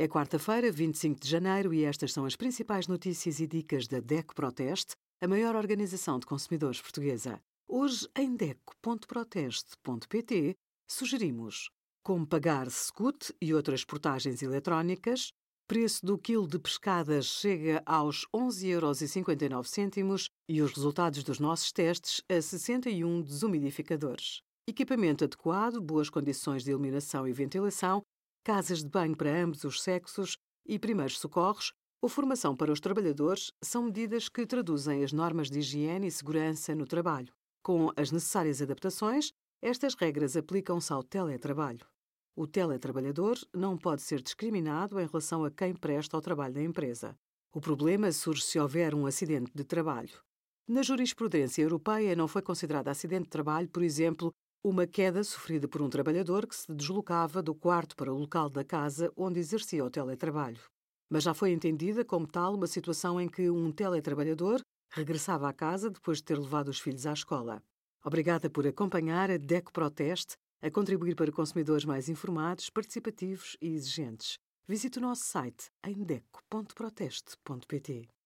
É quarta-feira, 25 de janeiro, e estas são as principais notícias e dicas da DECO Proteste, a maior organização de consumidores portuguesa. Hoje, em DECO.proteste.pt, sugerimos como pagar Scoot e outras portagens eletrónicas, preço do quilo de pescadas chega aos 11,59 euros e os resultados dos nossos testes a 61 desumidificadores. Equipamento adequado, boas condições de iluminação e ventilação casas de banho para ambos os sexos e primeiros socorros ou formação para os trabalhadores são medidas que traduzem as normas de higiene e segurança no trabalho. Com as necessárias adaptações, estas regras aplicam-se ao teletrabalho. O teletrabalhador não pode ser discriminado em relação a quem presta o trabalho da empresa. O problema surge se houver um acidente de trabalho. Na jurisprudência europeia não foi considerado acidente de trabalho, por exemplo, uma queda sofrida por um trabalhador que se deslocava do quarto para o local da casa onde exercia o teletrabalho. Mas já foi entendida como tal uma situação em que um teletrabalhador regressava à casa depois de ter levado os filhos à escola. Obrigada por acompanhar a DECO Proteste a contribuir para consumidores mais informados, participativos e exigentes. Visite o nosso site em deco.proteste.pt.